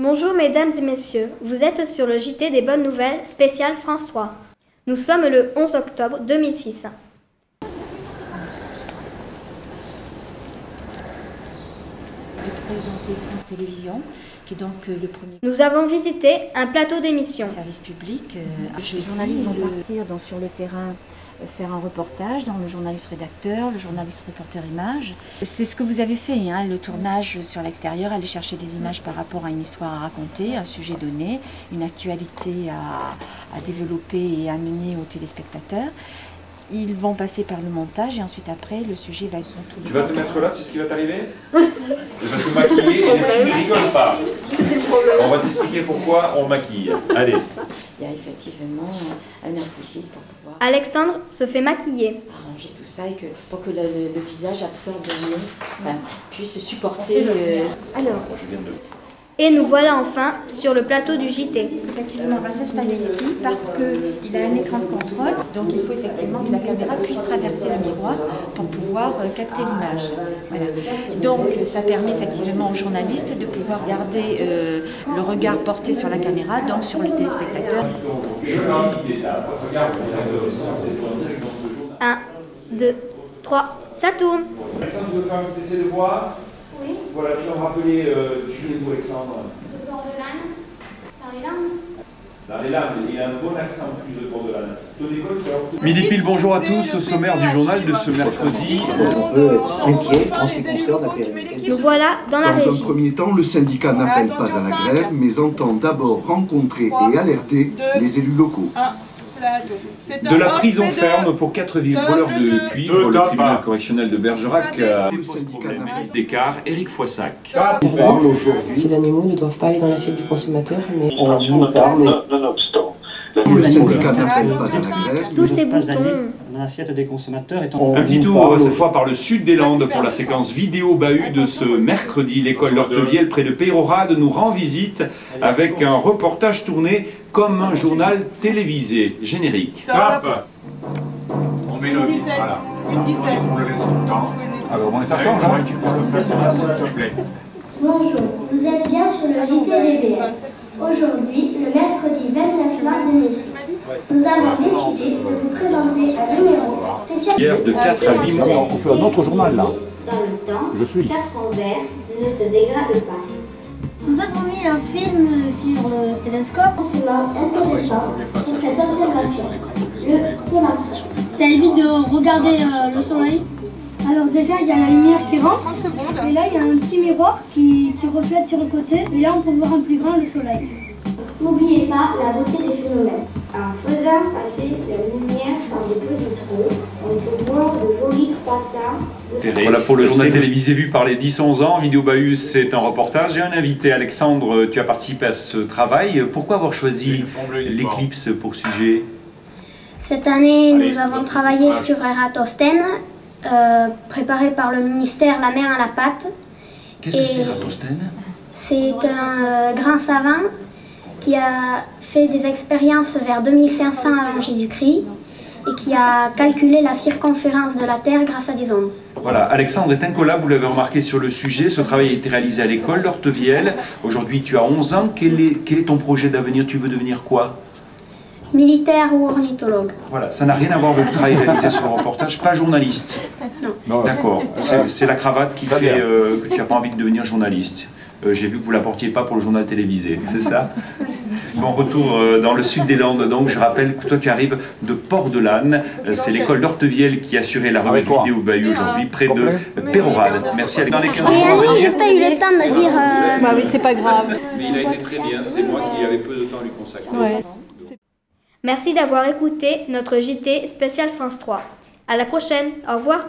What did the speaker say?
Bonjour mesdames et messieurs, vous êtes sur le JT des bonnes nouvelles spécial France 3. Nous sommes le 11 octobre 2006. De présenter France Télévisions, qui est donc euh, le premier Nous avons visité un plateau d'émission. service public. Euh, Les journalistes vont partir donc, sur le terrain euh, faire un reportage dans le journaliste rédacteur, le journaliste reporter image. C'est ce que vous avez fait, hein, le tournage sur l'extérieur, aller chercher des images par rapport à une histoire à raconter, un sujet donné, une actualité à, à développer et à amener aux téléspectateurs. Ils vont passer par le montage et ensuite après le sujet va sont tous Tu vas te mettre là, tu sais ce qui va t'arriver Tu vas te maquiller et les filles ne rigolent pas. On va t'expliquer pourquoi on maquille. Allez. Il y a effectivement un artifice pour pouvoir Alexandre se fait maquiller. arranger tout ça et que, pour que le, le- le visage absorbe mieux, enfin, puisse supporter le... Alors, Je viens de... Et nous voilà enfin sur le plateau du JT. effectivement, on va s'installer ici parce qu'il a un écran de contrôle, donc il faut effectivement que la caméra puisse traverser le miroir pour pouvoir euh, capter l'image. Voilà. Donc ça permet effectivement aux journalistes de pouvoir garder euh, le regard porté sur la caméra, donc sur le téléspectateur. 1, 2, 3, ça tourne. De voix Oui. Voilà, tu vas me rappeler, euh, tu joues où Alexandre Dans les Landes, il a un bon accent plus de bord de l'âne. Midi pile, bonjour à tous. Au sommaire du journal de ce mercredi. un peu inquiet en ce qui concerne la pérennité. Voilà dans la Dans un premier temps, le syndicat n'appelle pas à la grève, mais entend d'abord rencontrer et alerter les élus locaux. De la prison ferme pour quatre voleurs de cuivre, le tribunal correctionnel de Bergerac problème. Élise Descartes, Éric Foissac. Aujourd'hui, Ces animaux ne doivent pas aller dans l'assiette du consommateur, mais on parle, grève, Tous ces boutons. l'assiette des consommateurs étant on Un petit tour cette fois par le sud des Landes pour la séquence vidéo bahut de ce mercredi. L'école Lortevielle près de Peyrorade nous rend visite avec un reportage tourné comme un journal télévisé. Générique. Top On met le... Voilà. Une 17. On le laisse longtemps. Alors on est partant, hein Tu le s'il te plaît. Bonjour, vous êtes bien sur le JTDBR. Aujourd'hui, le mercredi 29 mars 2006, nous avons décidé de vous présenter un numéro spécial Hier de 4 à 8 mois. on fait un autre journal là. dans le temps, Je suis. car son verre ne se dégrade pas. Mis un film sur le télescope. intéressant pour cette observation, le solasphère. Ça évite de regarder euh, le soleil? Alors déjà, il y a la lumière qui rentre. Et là, il y a un petit miroir qui, qui reflète sur le côté. Et là, on peut voir en plus grand le soleil. N'oubliez pas la beauté des phénomènes. En faisant passer la lumière par des positrons, Voilà pour le journal télévisé vu par les 10-11 ans. Vidéo Bahus, c'est un reportage et un invité. Alexandre, tu as participé à ce travail. Pourquoi avoir choisi l'éclipse pour sujet? Cette année, Allez, nous avons travaillé sur Eratosthène, euh, préparé par le ministère La mer à la pâte. Qu'est-ce que c'est Ratosthène C'est un euh, grand savant qui a fait des expériences vers 2500 avant Jésus-Christ et qui a calculé la circonférence de la Terre grâce à des ondes. Voilà, Alexandre est incollable, vous l'avez remarqué sur le sujet. Ce travail a été réalisé à l'école d'Hortevielle. Aujourd'hui, tu as 11 ans. Quel est, quel est ton projet d'avenir? Tu veux devenir quoi? Militaire ou ornithologue Voilà, ça n'a rien à voir avec le travail réalisé sur le reportage, pas journaliste. D'accord, c'est c'est la cravate qui fait euh, que tu n'as pas envie de devenir journaliste. Euh, J'ai vu que vous ne la portiez pas pour le journal télévisé, c'est ça Bon, retour euh, dans le sud des Landes, donc je rappelle que toi tu arrives de Port-de-Lanne. Euh, C'est l'école d'Hortevielle qui a assuré la remise vidéo Bahut aujourd'hui, près de Pérorade. Merci Alex. Dans les 15 jours à venir. pas eu le temps de dire... bah oui, c'est pas grave. Mais il a été très bien, c'est moi qui avais peu de temps à lui consacrer. Merci d'avoir écouté notre JT spécial France 3. À la prochaine, au revoir.